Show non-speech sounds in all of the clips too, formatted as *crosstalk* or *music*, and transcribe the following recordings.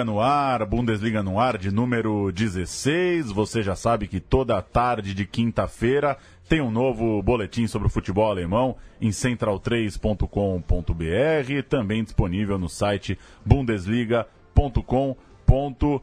Bundesliga no ar, Bundesliga no ar de número 16. Você já sabe que toda tarde de quinta-feira tem um novo boletim sobre o futebol alemão em central3.com.br, também disponível no site bundesliga.com.br.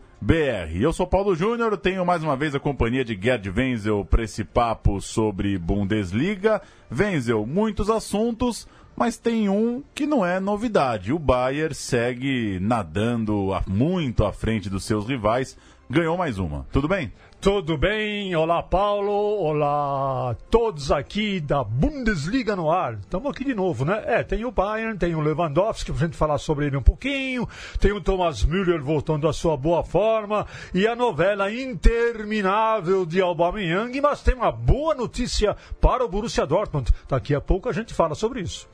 Eu sou Paulo Júnior, tenho mais uma vez a companhia de Gerd Wenzel para esse papo sobre Bundesliga. Wenzel, muitos assuntos, mas tem um que não é novidade. O Bayern segue nadando muito à frente dos seus rivais, ganhou mais uma. Tudo bem? Tudo bem? Olá, Paulo. Olá, todos aqui da Bundesliga no ar. Estamos aqui de novo, né? É, tem o Bayern, tem o Lewandowski, pra gente falar sobre ele um pouquinho. Tem o Thomas Müller voltando à sua boa forma. E a novela interminável de Aubameyang. Mas tem uma boa notícia para o Borussia Dortmund. Daqui a pouco a gente fala sobre isso.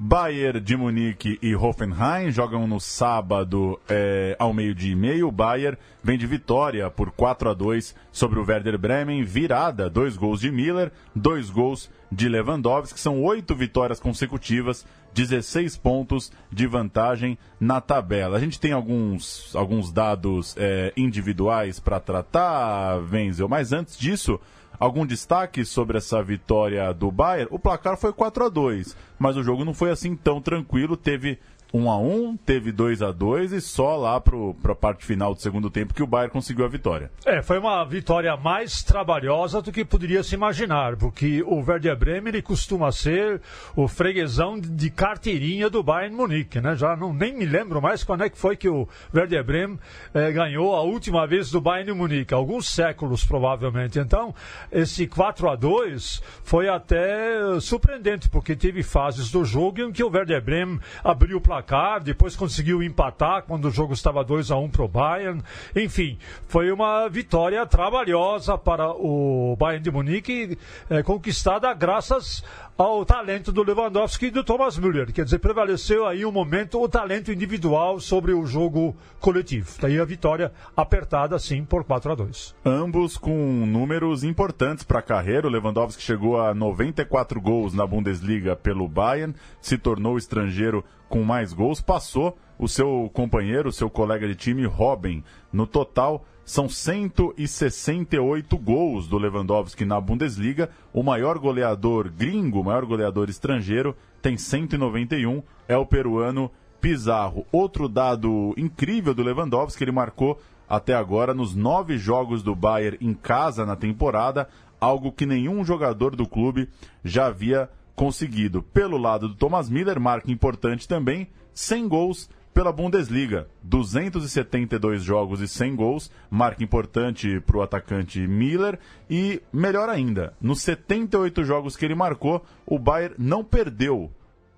Bayern de Munique e Hoffenheim jogam no sábado é, ao meio-dia e meio. O Bayern vem de vitória por 4 a 2 sobre o Werder Bremen, virada, dois gols de Miller, dois gols de Lewandowski, são oito vitórias consecutivas, 16 pontos de vantagem na tabela. A gente tem alguns, alguns dados é, individuais para tratar, Wenzel, mas antes disso, Algum destaque sobre essa vitória do Bayern? O placar foi 4 a 2 mas o jogo não foi assim tão tranquilo. Teve 1 a 1 teve 2 a 2 e só lá para a parte final do segundo tempo que o Bayern conseguiu a vitória. É, foi uma vitória mais trabalhosa do que poderia se imaginar, porque o Werder Bremen ele costuma ser o freguesão de carteirinha do Bayern Munique, né? Já não, nem me lembro mais quando é que foi que o Werder Bremen eh, ganhou a última vez do Bayern Munique, alguns séculos provavelmente. Então, esse 4 a 2 foi até surpreendente, porque teve fases do jogo em que o Werder Bremen abriu o placar placar, depois conseguiu empatar quando o jogo estava 2 a 1 para o Bayern. Enfim, foi uma vitória trabalhosa para o Bayern de Munique, é, conquistada graças ao talento do Lewandowski e do Thomas Müller. Quer dizer, prevaleceu aí um momento o talento individual sobre o jogo coletivo. Daí a vitória apertada, sim, por 4 a 2 Ambos com números importantes para a carreira. O Lewandowski chegou a 94 gols na Bundesliga pelo Bayern, se tornou estrangeiro com mais gols, passou o seu companheiro, o seu colega de time, Robin. No total, são 168 gols do Lewandowski na Bundesliga. O maior goleador gringo, o maior goleador estrangeiro, tem 191, é o peruano Pizarro. Outro dado incrível do Lewandowski, ele marcou até agora nos nove jogos do Bayern em casa na temporada, algo que nenhum jogador do clube já havia conseguido. Pelo lado do Thomas Miller, marca importante também, 100 gols pela Bundesliga. 272 jogos e 100 gols, marca importante para o atacante Miller. E melhor ainda, nos 78 jogos que ele marcou, o Bayern não perdeu.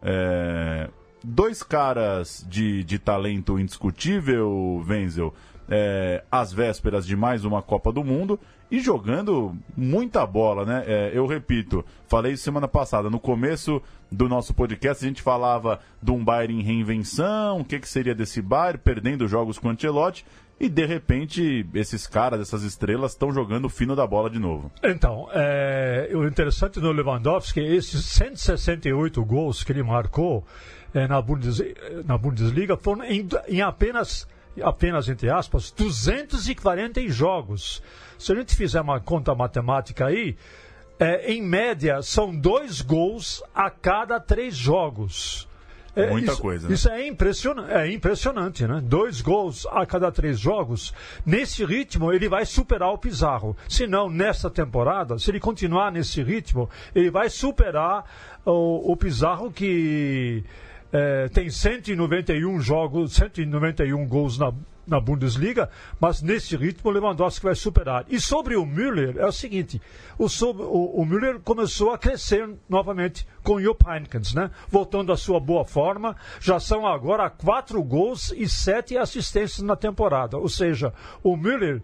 É... Dois caras de, de talento indiscutível, Wenzel, é, às vésperas de mais uma Copa do Mundo e jogando muita bola, né? É, eu repito, falei semana passada, no começo do nosso podcast a gente falava de um Bayern em reinvenção, o que, que seria desse Bayern, perdendo jogos com o Ancelotti, e de repente esses caras, essas estrelas, estão jogando o fino da bola de novo. Então, é, o interessante do Lewandowski esses 168 gols que ele marcou é, na, Bundes, na Bundesliga foram em, em apenas apenas entre aspas, 240 jogos. Se a gente fizer uma conta matemática aí, é, em média, são dois gols a cada três jogos. É, Muita isso, coisa. Né? Isso é impressionante, é impressionante, né? Dois gols a cada três jogos. Nesse ritmo, ele vai superar o Pizarro. Se não, nessa temporada, se ele continuar nesse ritmo, ele vai superar o, o Pizarro que é, tem 191 jogos, 191 gols na, na Bundesliga, mas nesse ritmo o Lewandowski vai superar. E sobre o Müller, é o seguinte: o, o, o Müller começou a crescer novamente com o Jupp né? Voltando à sua boa forma, já são agora quatro gols e sete assistências na temporada. Ou seja, o Müller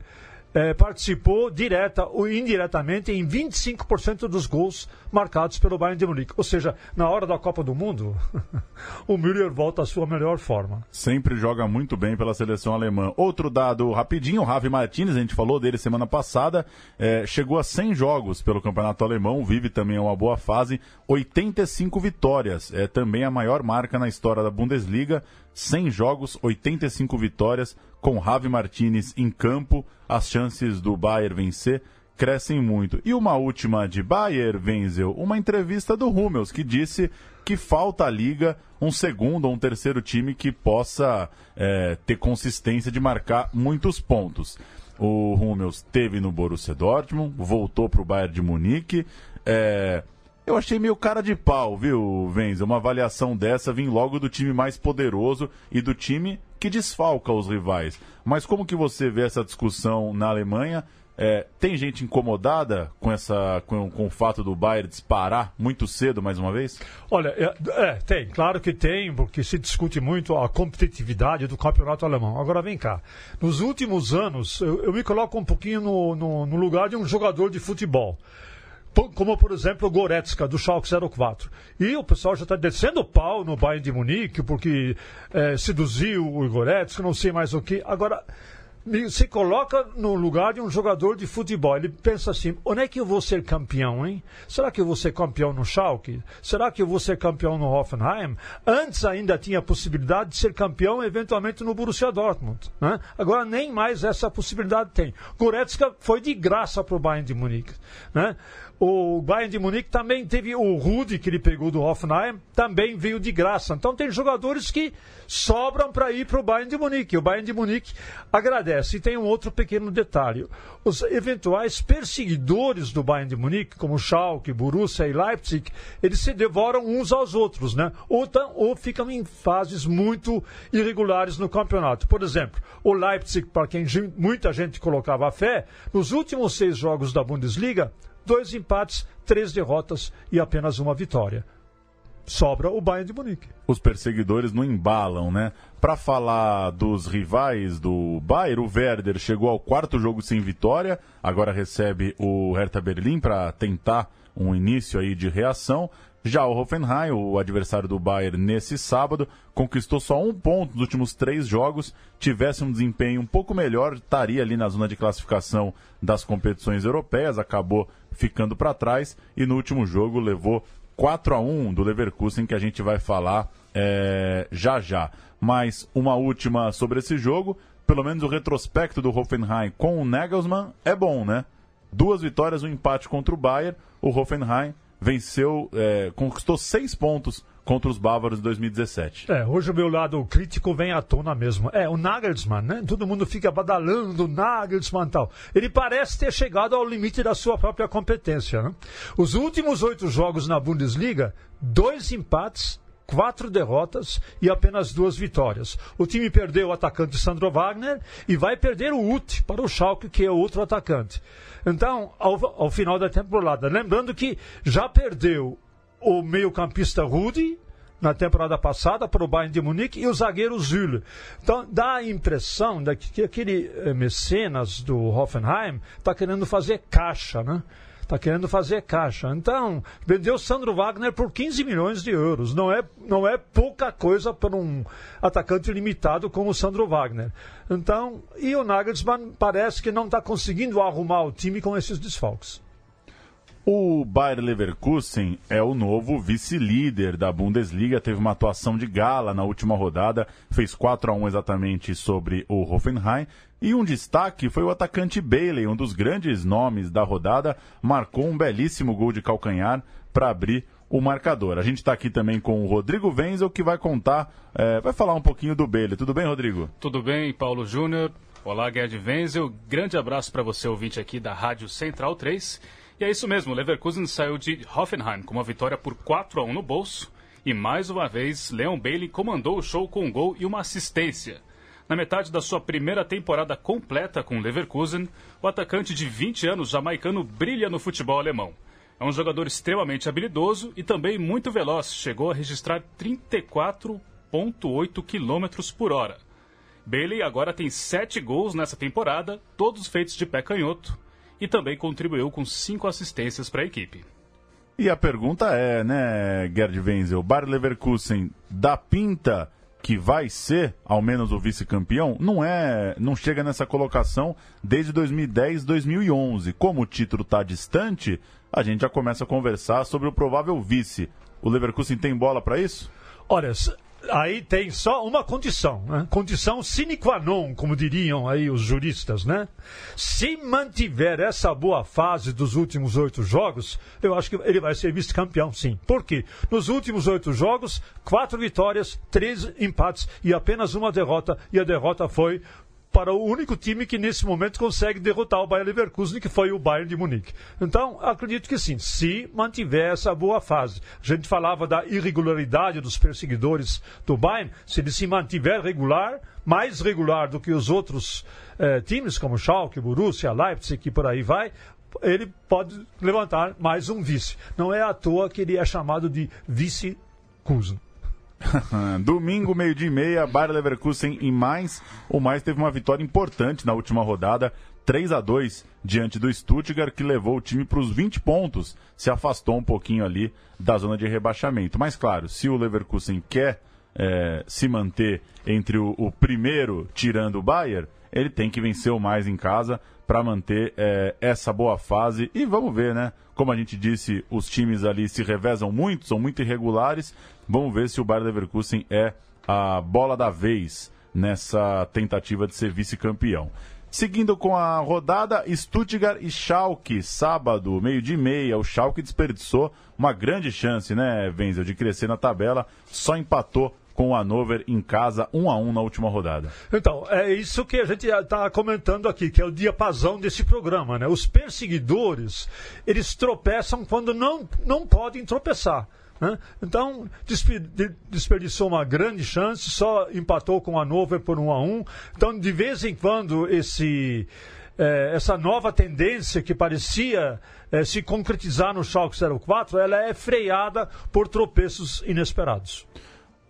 é, participou direta ou indiretamente em 25% dos gols marcados pelo Bayern de Munique. Ou seja, na hora da Copa do Mundo, *laughs* o Müller volta à sua melhor forma. Sempre joga muito bem pela seleção alemã. Outro dado rapidinho, o Javi Martinez, a gente falou dele semana passada, é, chegou a 100 jogos pelo campeonato alemão, vive também uma boa fase, 85 vitórias, é também a maior marca na história da Bundesliga, 100 jogos, 85 vitórias, com Javi Martinez em campo, as chances do Bayern vencer crescem muito. E uma última de Bayern, Wenzel, uma entrevista do Hummels, que disse que falta à liga um segundo ou um terceiro time que possa é, ter consistência de marcar muitos pontos. O Hummels teve no Borussia Dortmund, voltou para o Bayern de Munique. É, eu achei meio cara de pau, viu, Venza? Uma avaliação dessa vir logo do time mais poderoso e do time que desfalca os rivais. Mas como que você vê essa discussão na Alemanha? É, tem gente incomodada com, essa, com, com, o fato do Bayern disparar muito cedo mais uma vez? Olha, é, é, tem, claro que tem, porque se discute muito a competitividade do campeonato alemão. Agora vem cá, nos últimos anos, eu, eu me coloco um pouquinho no, no, no lugar de um jogador de futebol como por exemplo o Goretzka do Schalke 04. E o pessoal já está descendo o pau no Bayern de Munique porque é, seduziu o Goretzka, não sei mais o que. Agora, se coloca no lugar de um jogador de futebol. Ele pensa assim: onde é que eu vou ser campeão, hein? Será que eu vou ser campeão no Schalke? Será que eu vou ser campeão no Hoffenheim? Antes ainda tinha a possibilidade de ser campeão, eventualmente, no Borussia Dortmund. Né? Agora nem mais essa possibilidade tem. Goretzka foi de graça para o Bayern de Munique. Né? O Bayern de Munique também teve o Rudi, que ele pegou do Hoffenheim, também veio de graça. Então tem jogadores que sobram para ir para o Bayern de Munique. O Bayern de Munique agradece. E tem um outro pequeno detalhe. Os eventuais perseguidores do Bayern de Munique, como Schalke, Borussia e Leipzig, eles se devoram uns aos outros, né? Ou, tam, ou ficam em fases muito irregulares no campeonato. Por exemplo, o Leipzig, para quem muita gente colocava fé, nos últimos seis jogos da Bundesliga, dois empates, três derrotas e apenas uma vitória. Sobra o Bayern de Munique. Os perseguidores não embalam, né? Para falar dos rivais do Bayern, o Werder chegou ao quarto jogo sem vitória, agora recebe o Hertha Berlim para tentar um início aí de reação. Já o Hoffenheim, o adversário do Bayern nesse sábado, conquistou só um ponto nos últimos três jogos. Tivesse um desempenho um pouco melhor, estaria ali na zona de classificação das competições europeias, acabou ficando para trás e no último jogo levou 4 a 1 do Leverkusen, que a gente vai falar é, já já. Mas uma última sobre esse jogo, pelo menos o retrospecto do Hoffenheim com o Nagelsmann é bom, né? Duas vitórias, um empate contra o Bayern. O Hoffenheim venceu, é, conquistou seis pontos contra os bávaros em 2017. É, hoje o meu lado crítico vem à tona mesmo. É, o Nagelsmann, né? Todo mundo fica badalando o Nagelsmann e tal. Ele parece ter chegado ao limite da sua própria competência, né? Os últimos oito jogos na Bundesliga, dois empates, quatro derrotas e apenas duas vitórias. O time perdeu o atacante Sandro Wagner e vai perder o Ut para o Schalke, que é outro atacante. Então, ao, ao final da temporada, lembrando que já perdeu o meio-campista Rudi na temporada passada para o Bayern de Munique e o zagueiro Zülle. Então dá a impressão de que aquele eh, mecenas do Hoffenheim está querendo fazer caixa, né? Está querendo fazer caixa. Então, vendeu Sandro Wagner por 15 milhões de euros. Não é, não é pouca coisa para um atacante limitado como o Sandro Wagner. Então, e o Nagelsmann parece que não está conseguindo arrumar o time com esses desfalques. O Bayer Leverkusen é o novo vice-líder da Bundesliga, teve uma atuação de gala na última rodada, fez 4 a 1 exatamente sobre o Hoffenheim. E um destaque foi o atacante Bailey, um dos grandes nomes da rodada, marcou um belíssimo gol de calcanhar para abrir o marcador. A gente está aqui também com o Rodrigo Wenzel, que vai contar, é, vai falar um pouquinho do Bailey. Tudo bem, Rodrigo? Tudo bem, Paulo Júnior. Olá, Gerd Wenzel. Grande abraço para você, ouvinte aqui da Rádio Central 3. E é isso mesmo, Leverkusen saiu de Hoffenheim com uma vitória por 4 a 1 no bolso. E mais uma vez, Leon Bailey comandou o show com um gol e uma assistência. Na metade da sua primeira temporada completa com Leverkusen, o atacante de 20 anos jamaicano brilha no futebol alemão. É um jogador extremamente habilidoso e também muito veloz, chegou a registrar 34,8 km por hora. Bailey agora tem sete gols nessa temporada, todos feitos de pé canhoto, e também contribuiu com cinco assistências para a equipe. E a pergunta é, né, Gerd Wenzel, Bayer Leverkusen dá pinta que vai ser, ao menos, o vice-campeão, não é, não chega nessa colocação desde 2010, 2011. Como o título está distante, a gente já começa a conversar sobre o provável vice. O Leverkusen tem bola para isso? Olha, aí tem só uma condição, né? condição sine qua non, como diriam aí os juristas, né? Se mantiver essa boa fase dos últimos oito jogos, eu acho que ele vai ser vice-campeão, sim. Por quê? Nos últimos oito jogos, quatro vitórias, três empates e apenas uma derrota, e a derrota foi para o único time que nesse momento consegue derrotar o Bayern Leverkusen, que foi o Bayern de Munique. Então, acredito que sim, se mantiver essa boa fase. A gente falava da irregularidade dos perseguidores do Bayern, se ele se mantiver regular, mais regular do que os outros eh, times, como Schalke, Borussia, Leipzig e por aí vai, ele pode levantar mais um vice. Não é à toa que ele é chamado de vice-Kusen. *laughs* Domingo, meio-dia e meia, Bayer Leverkusen em mais. O mais teve uma vitória importante na última rodada, 3 a 2 diante do Stuttgart, que levou o time para os 20 pontos, se afastou um pouquinho ali da zona de rebaixamento. Mas claro, se o Leverkusen quer é, se manter entre o, o, primeiro, tirando o Bayern, ele tem que vencer o mais em casa para manter é, essa boa fase. E vamos ver, né? Como a gente disse, os times ali se revezam muito, são muito irregulares. Vamos ver se o Bayern Leverkusen é a bola da vez nessa tentativa de ser vice-campeão. Seguindo com a rodada, Stuttgart e Schalke, sábado, meio de meia. O Schalke desperdiçou uma grande chance, né, Wenzel, de crescer na tabela. Só empatou com o Hannover em casa, 1 a 1 na última rodada. Então, é isso que a gente está comentando aqui, que é o diapasão desse programa, né? Os perseguidores, eles tropeçam quando não, não podem tropeçar. Né? Então, desperdiçou uma grande chance, só empatou com a Hannover por 1 a 1 Então, de vez em quando, esse, é, essa nova tendência que parecia é, se concretizar no Schalke 04, ela é freada por tropeços inesperados.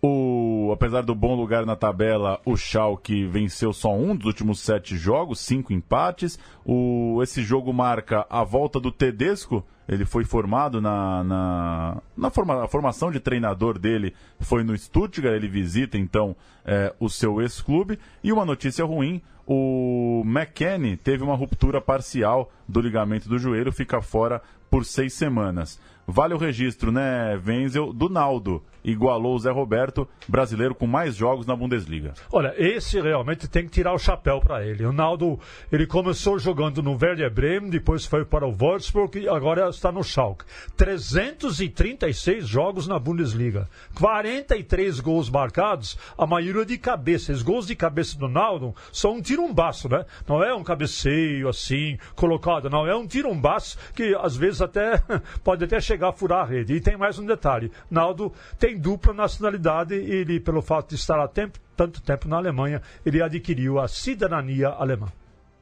O, apesar do bom lugar na tabela, o Schalke venceu só um dos últimos sete jogos, cinco empates. O, esse jogo marca a volta do Tedesco. Ele foi formado na, na, na forma, a formação de treinador dele foi no Stuttgart. Ele visita então é, o seu ex-clube. E uma notícia ruim: o McKennie teve uma ruptura parcial do ligamento do joelho, fica fora por seis semanas. Vale o registro, né, Wenzel, do Naldo. Igualou o Zé Roberto, brasileiro com mais jogos na Bundesliga. Olha, esse realmente tem que tirar o chapéu para ele. O Naldo, ele começou jogando no Werder Bremen, depois foi para o Wolfsburg e agora está no Schalke. 336 jogos na Bundesliga. 43 gols marcados, a maioria de cabeça. Os gols de cabeça do Naldo são um tirumbaço, né? Não é um cabeceio assim, colocado, não. É um tirumbaço que às vezes até *laughs* pode até chegar a furar a rede. E tem mais um detalhe: Naldo tem dupla nacionalidade ele, pelo fato de estar há tempo, tanto tempo na Alemanha, ele adquiriu a cidadania alemã.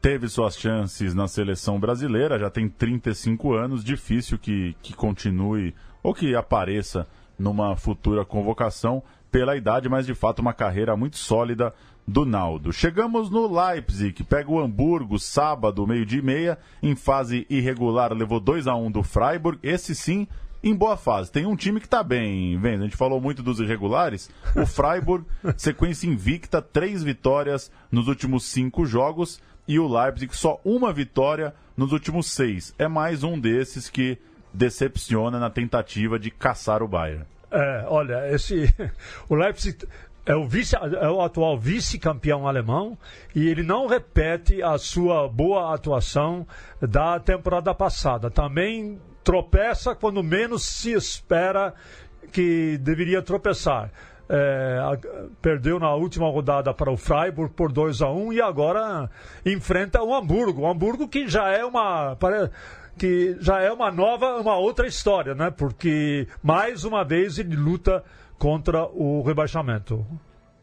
Teve suas chances na seleção brasileira, já tem 35 anos, difícil que, que continue ou que apareça numa futura convocação pela idade, mas de fato uma carreira muito sólida do Naldo. Chegamos no Leipzig, pega o Hamburgo sábado, meio-dia e meia, em fase irregular, levou 2 a 1 do Freiburg. Esse sim, em boa fase. Tem um time que está bem, vendo? A gente falou muito dos irregulares. O *laughs* Freiburg, sequência invicta, três vitórias nos últimos cinco jogos. E o Leipzig, só uma vitória nos últimos seis. É mais um desses que decepciona na tentativa de caçar o Bayern. É, olha, esse *laughs* o Leipzig é o, vice, é o atual vice-campeão alemão e ele não repete a sua boa atuação da temporada passada. Também tropeça quando menos se espera que deveria tropeçar. É, perdeu na última rodada para o Freiburg por 2 a 1 e agora enfrenta o Hamburgo. O Hamburgo que já é uma que já é uma nova, uma outra história, né? Porque mais uma vez ele luta contra o rebaixamento.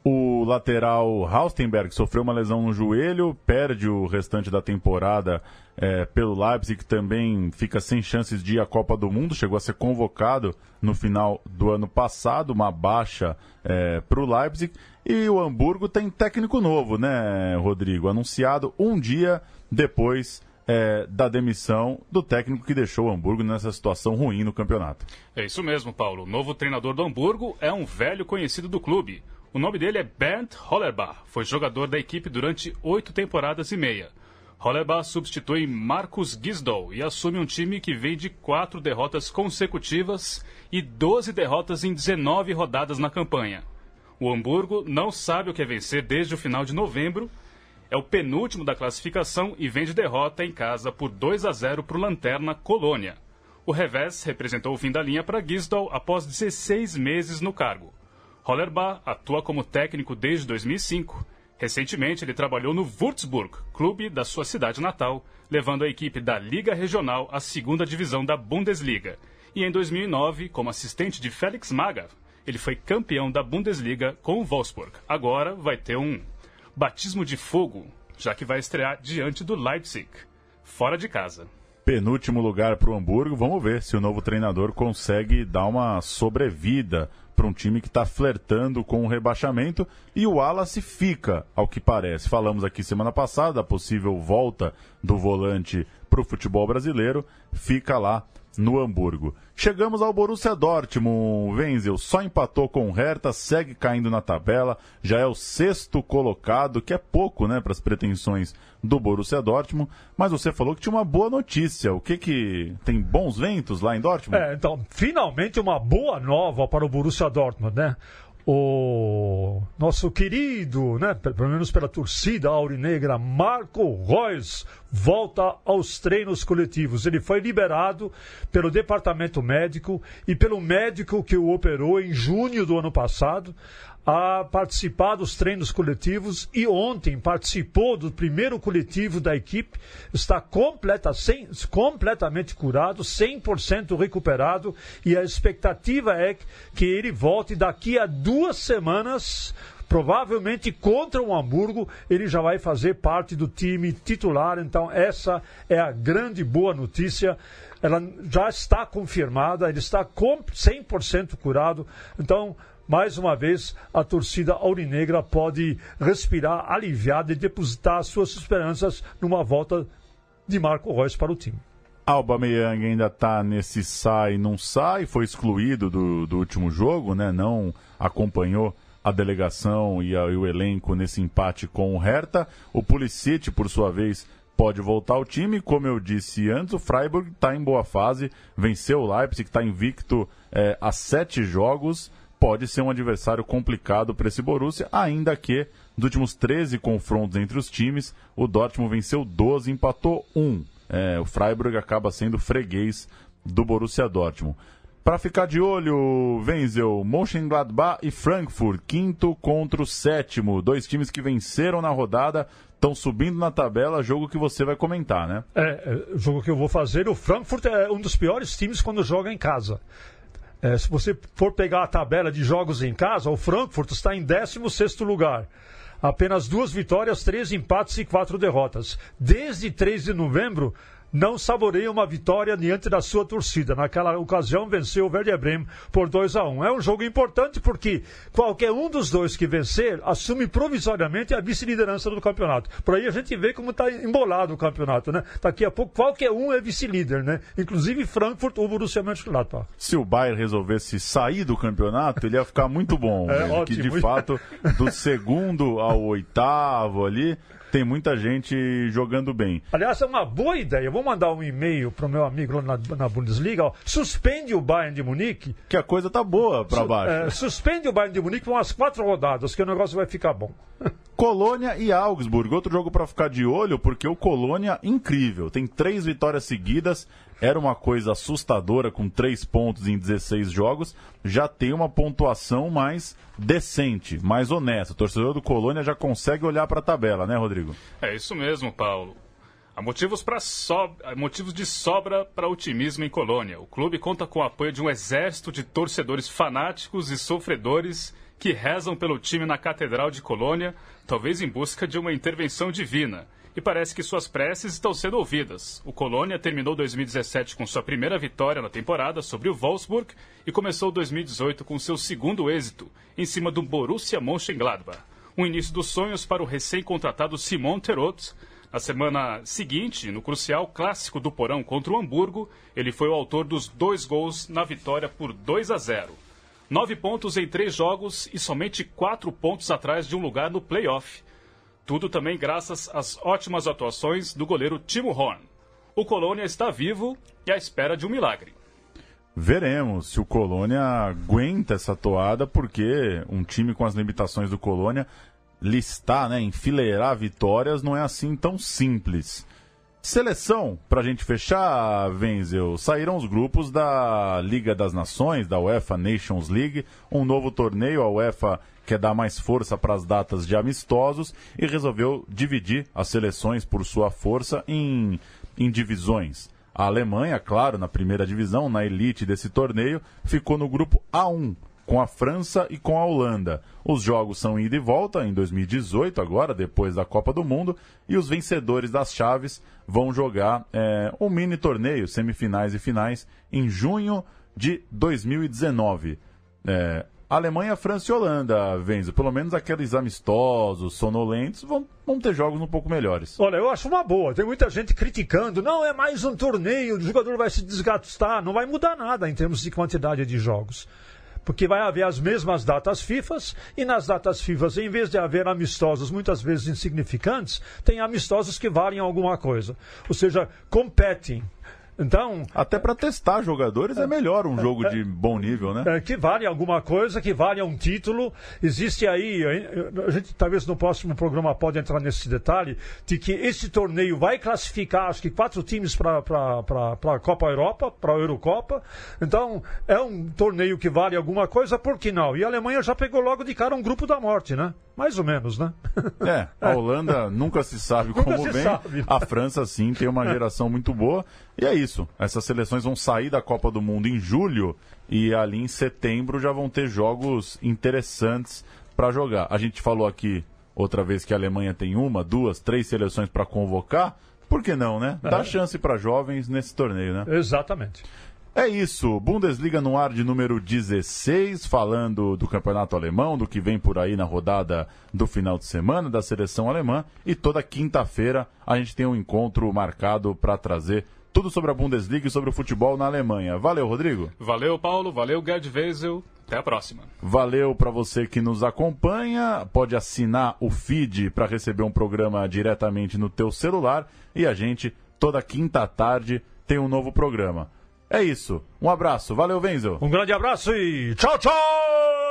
O lateral Haustenberg sofreu uma lesão no joelho, perde o restante da temporada é, pelo Leipzig, que também fica sem chances de ir à Copa do Mundo. Chegou a ser convocado no final do ano passado, uma baixa é, para o Leipzig. E o Hamburgo tem técnico novo, né, Rodrigo? Anunciado um dia depois é, da demissão do técnico que deixou o Hamburgo nessa situação ruim no campeonato. É isso mesmo, Paulo. O novo treinador do Hamburgo é um velho conhecido do clube. O nome dele é Bernd Hollerbach. Foi jogador da equipe durante oito temporadas e meia. Hollerbach substitui Marcus Gisdol e assume um time que vem de quatro derrotas consecutivas e 12 derrotas em 19 rodadas na campanha. O Hamburgo não sabe o que é vencer desde o final de novembro. É o penúltimo da classificação e vem de derrota em casa por 2 a 0 para o Lanterna Colônia. O revés representou o fim da linha para Gisdol após 16 meses no cargo. Hollerbach atua como técnico desde 2005. Recentemente, ele trabalhou no Würzburg, clube da sua cidade natal, levando a equipe da Liga Regional à segunda divisão da Bundesliga. E em 2009, como assistente de Felix Magath, ele foi campeão da Bundesliga com o Wolfsburg. Agora vai ter um batismo de fogo, já que vai estrear diante do Leipzig, fora de casa penúltimo lugar para o Hamburgo. Vamos ver se o novo treinador consegue dar uma sobrevida para um time que está flertando com o rebaixamento e o Wallace fica, ao que parece. Falamos aqui semana passada da possível volta do volante para o futebol brasileiro, fica lá no Hamburgo. Chegamos ao Borussia Dortmund. Wenzel só empatou com o Hertha, segue caindo na tabela, já é o sexto colocado, que é pouco, né, para as pretensões do Borussia Dortmund. Mas você falou que tinha uma boa notícia. O que que tem bons ventos lá em Dortmund? É, então, finalmente uma boa nova para o Borussia Dortmund, né? o nosso querido, né, pelo menos pela torcida aurinegra, Marco Reus, volta aos treinos coletivos. Ele foi liberado pelo departamento médico e pelo médico que o operou em junho do ano passado a participar dos treinos coletivos e ontem participou do primeiro coletivo da equipe, está completa, sem, completamente curado, 100% recuperado e a expectativa é que ele volte daqui a duas semanas provavelmente contra o Hamburgo, ele já vai fazer parte do time titular. Então, essa é a grande boa notícia. Ela já está confirmada, ele está 100% curado. Então, mais uma vez, a torcida aurinegra pode respirar aliviada e depositar suas esperanças numa volta de Marco Reus para o time. Alba Meyang ainda está nesse sai não sai, foi excluído do, do último jogo, né? Não acompanhou a delegação e, a, e, o elenco nesse empate com o Hertha. O Pulisic, por sua vez, pode voltar ao time. Como eu disse antes, o Freiburg está em boa fase, venceu o Leipzig, está invicto é, a sete jogos pode ser um adversário complicado para esse Borussia, ainda que dos últimos 13 confrontos entre os times, o Dortmund venceu 12, empatou 1. É, o Freiburg acaba sendo freguês do Borussia Dortmund. Para ficar de olho, Wenzel, Mönchengladbach e Frankfurt, quinto contra o sétimo. Dois times que venceram na rodada, estão subindo na tabela, jogo que você vai comentar, né? É, é, jogo que eu vou fazer. O Frankfurt é um dos piores times quando joga em casa. É, se você for pegar a tabela de jogos em casa, o Frankfurt está em 16 lugar. Apenas duas vitórias, três empates e quatro derrotas. Desde 3 de novembro, não saboreia uma vitória diante da sua torcida. Naquela ocasião, venceu o Werder Bremen por 2 a 1 É um jogo importante porque qualquer um dos dois que vencer assume provisoriamente a vice-liderança do campeonato. Por aí a gente vê como está embolado o campeonato, né? Daqui a pouco qualquer um é vice-líder, né? Inclusive Frankfurt ou Borussia Mönchengladbach. Se o Bayern resolvesse sair do campeonato, ele ia ficar muito bom. *laughs* é, ótimo. Que de fato, do *laughs* segundo ao oitavo ali, tem muita gente jogando bem. Aliás, é uma boa ideia. Vou mandar um e-mail para o meu amigo lá na, na Bundesliga. Ó. Suspende o Bayern de Munique. Que a coisa tá boa para baixo. É, suspende o Bayern de Munique por umas quatro rodadas, que o negócio vai ficar bom. *laughs* Colônia e Augsburg. Outro jogo para ficar de olho, porque o Colônia, incrível. Tem três vitórias seguidas. Era uma coisa assustadora com três pontos em 16 jogos. Já tem uma pontuação mais decente, mais honesta. O torcedor do Colônia já consegue olhar para a tabela, né, Rodrigo? É isso mesmo, Paulo. Há motivos, so... motivos de sobra para otimismo em Colônia. O clube conta com o apoio de um exército de torcedores fanáticos e sofredores que rezam pelo time na Catedral de Colônia, talvez em busca de uma intervenção divina. E parece que suas preces estão sendo ouvidas. O Colônia terminou 2017 com sua primeira vitória na temporada sobre o Wolfsburg e começou 2018 com seu segundo êxito, em cima do Borussia Mönchengladbach. Um início dos sonhos para o recém-contratado Simon Terot, na semana seguinte, no crucial clássico do Porão contra o Hamburgo, ele foi o autor dos dois gols na vitória por 2 a 0. Nove pontos em três jogos e somente quatro pontos atrás de um lugar no playoff. Tudo também graças às ótimas atuações do goleiro Timo Horn. O Colônia está vivo e à espera de um milagre. Veremos se o Colônia aguenta essa toada, porque um time com as limitações do Colônia listar, né, enfileirar vitórias não é assim tão simples. Seleção, para a gente fechar, Venzel, saíram os grupos da Liga das Nações, da UEFA Nations League, um novo torneio, a UEFA quer dar mais força para as datas de amistosos e resolveu dividir as seleções por sua força em, em divisões. A Alemanha, claro, na primeira divisão, na elite desse torneio, ficou no grupo A1, com a França e com a Holanda. Os jogos são ida e volta em 2018, agora, depois da Copa do Mundo, e os vencedores das chaves vão jogar é, um mini torneio, semifinais e finais, em junho de 2019. É, Alemanha, França e Holanda, Venzo. Pelo menos aqueles amistosos, sonolentos, vão, vão ter jogos um pouco melhores. Olha, eu acho uma boa. Tem muita gente criticando. Não, é mais um torneio, o jogador vai se desgastar. Não vai mudar nada em termos de quantidade de jogos porque vai haver as mesmas datas FIFAs e nas datas FIFAs, em vez de haver amistosos muitas vezes insignificantes, tem amistosos que valem alguma coisa. Ou seja, competem. Então. Até para testar jogadores é, melhor um jogo de bom nível, né? É, que vale alguma coisa, que vale um título. Existe aí, a gente talvez no próximo programa pode entrar nesse detalhe, de que esse torneio vai classificar, acho que quatro times para a Copa Europa, para a Eurocopa. Então, é um torneio que vale alguma coisa, por que não? E a Alemanha já pegou logo de cara um grupo da morte, né? Mais ou menos, né? *laughs* É, a Holanda nunca se sabe nunca como se vem. Sabe. A França, sim, tem uma geração muito boa. E é isso. Essas seleções vão sair da Copa do Mundo em julho e ali em setembro já vão ter jogos interessantes para jogar. A gente falou aqui outra vez que a Alemanha tem uma, duas, três seleções para convocar. Por que não, né? Dá é. chance para jovens nesse torneio, né? Exatamente. É isso, Bundesliga no ar de número 16, falando do campeonato alemão, do que vem por aí na rodada do final de semana da seleção alemã. E toda quinta-feira a gente tem um encontro marcado para trazer tudo sobre a Bundesliga e sobre o futebol na Alemanha. Valeu, Rodrigo. Valeu, Paulo. Valeu, Gerd Wesel. Até a próxima. Valeu para você que nos acompanha. Pode assinar o feed para receber um programa diretamente no teu celular e a gente toda quinta tarde tem um novo programa. É isso. Um abraço. Valeu, Venzo. Um grande abraço e tchau, tchau!